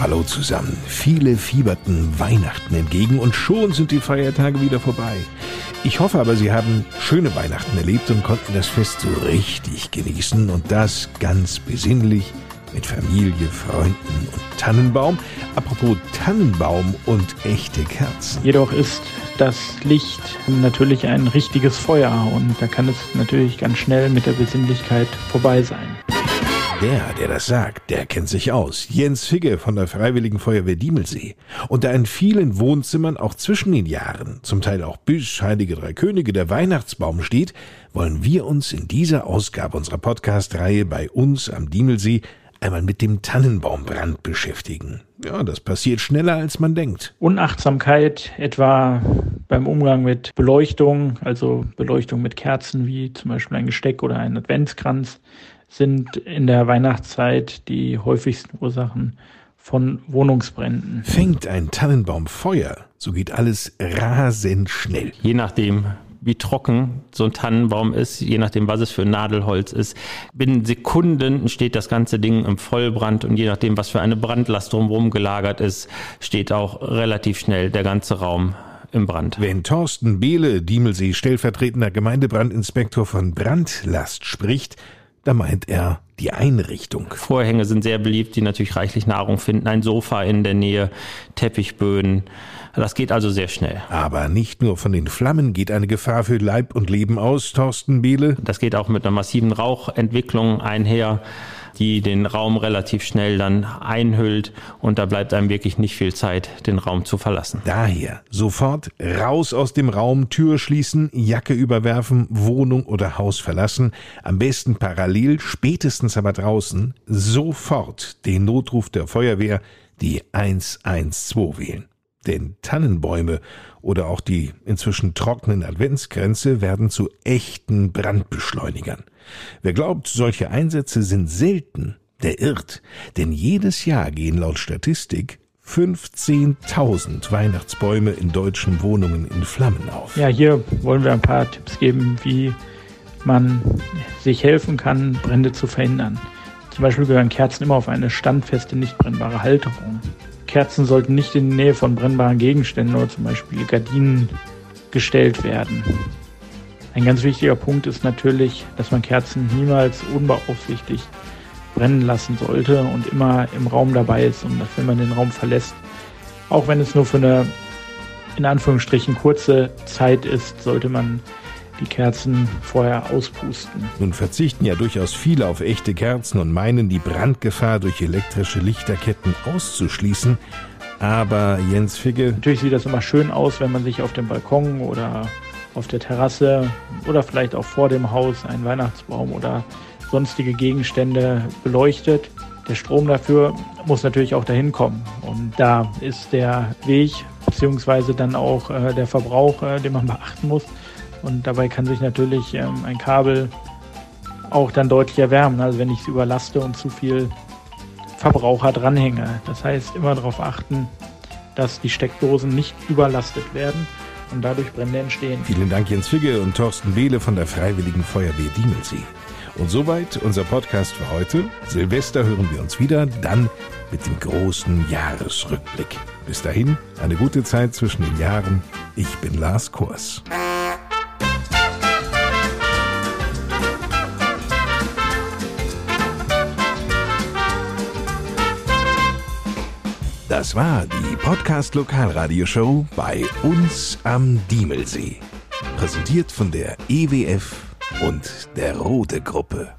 Hallo zusammen. Viele fieberten Weihnachten entgegen und schon sind die Feiertage wieder vorbei. Ich hoffe aber, Sie haben schöne Weihnachten erlebt und konnten das Fest so richtig genießen und das ganz besinnlich mit Familie, Freunden und Tannenbaum. Apropos Tannenbaum und echte Kerzen. Jedoch ist das Licht natürlich ein richtiges Feuer und da kann es natürlich ganz schnell mit der Besinnlichkeit vorbei sein. Der, der das sagt, der kennt sich aus. Jens Figge von der Freiwilligen Feuerwehr Diemelsee. Und da in vielen Wohnzimmern auch zwischen den Jahren, zum Teil auch bis Heilige Drei Könige, der Weihnachtsbaum steht, wollen wir uns in dieser Ausgabe unserer Podcast-Reihe bei uns am Diemelsee einmal mit dem Tannenbaumbrand beschäftigen. Ja, das passiert schneller, als man denkt. Unachtsamkeit etwa beim Umgang mit Beleuchtung, also Beleuchtung mit Kerzen wie zum Beispiel ein Gesteck oder ein Adventskranz, sind in der Weihnachtszeit die häufigsten Ursachen von Wohnungsbränden. Fängt ein Tannenbaum Feuer, so geht alles rasend schnell. Je nachdem, wie trocken so ein Tannenbaum ist, je nachdem, was es für ein Nadelholz ist. Binnen Sekunden steht das ganze Ding im Vollbrand und je nachdem, was für eine Brandlast drumherum gelagert ist, steht auch relativ schnell der ganze Raum im Brand. Wenn Thorsten Behle, Diemelsee stellvertretender Gemeindebrandinspektor von Brandlast spricht, da meint er die Einrichtung. Vorhänge sind sehr beliebt, die natürlich reichlich Nahrung finden. Ein Sofa in der Nähe, Teppichböden. Das geht also sehr schnell. Aber nicht nur von den Flammen geht eine Gefahr für Leib und Leben aus, Thorsten Behle. Das geht auch mit einer massiven Rauchentwicklung einher die den Raum relativ schnell dann einhüllt und da bleibt einem wirklich nicht viel Zeit, den Raum zu verlassen. Daher sofort raus aus dem Raum, Tür schließen, Jacke überwerfen, Wohnung oder Haus verlassen, am besten parallel, spätestens aber draußen, sofort den Notruf der Feuerwehr, die 112 wählen. Denn Tannenbäume oder auch die inzwischen trockenen Adventskränze werden zu echten Brandbeschleunigern. Wer glaubt, solche Einsätze sind selten, der irrt, denn jedes Jahr gehen laut Statistik 15.000 Weihnachtsbäume in deutschen Wohnungen in Flammen auf. Ja, hier wollen wir ein paar Tipps geben, wie man sich helfen kann, Brände zu verhindern. Zum Beispiel gehören Kerzen immer auf eine standfeste, nicht brennbare Halterung. Kerzen sollten nicht in die Nähe von brennbaren Gegenständen oder zum Beispiel Gardinen gestellt werden. Ein ganz wichtiger Punkt ist natürlich, dass man Kerzen niemals unbeaufsichtigt brennen lassen sollte und immer im Raum dabei ist und dass, wenn man den Raum verlässt, auch wenn es nur für eine in Anführungsstrichen kurze Zeit ist, sollte man die Kerzen vorher auspusten. Nun verzichten ja durchaus viele auf echte Kerzen und meinen, die Brandgefahr durch elektrische Lichterketten auszuschließen. Aber Jens Figge. Natürlich sieht das immer schön aus, wenn man sich auf dem Balkon oder auf der Terrasse oder vielleicht auch vor dem Haus einen Weihnachtsbaum oder sonstige Gegenstände beleuchtet. Der Strom dafür muss natürlich auch dahin kommen. Und da ist der Weg beziehungsweise dann auch äh, der Verbrauch, äh, den man beachten muss. Und dabei kann sich natürlich ähm, ein Kabel auch dann deutlich erwärmen. Also wenn ich es überlaste und zu viel Verbraucher dranhänge. Das heißt, immer darauf achten, dass die Steckdosen nicht überlastet werden und dadurch Brände entstehen. Vielen Dank Jens Figge und Thorsten Behle von der Freiwilligen Feuerwehr Diemelsee. Und soweit unser Podcast für heute. Silvester hören wir uns wieder, dann mit dem großen Jahresrückblick. Bis dahin, eine gute Zeit zwischen den Jahren. Ich bin Lars Kors. Das war die Podcast Lokalradioshow bei uns am Diemelsee. Präsentiert von der EWF und der Rote Gruppe.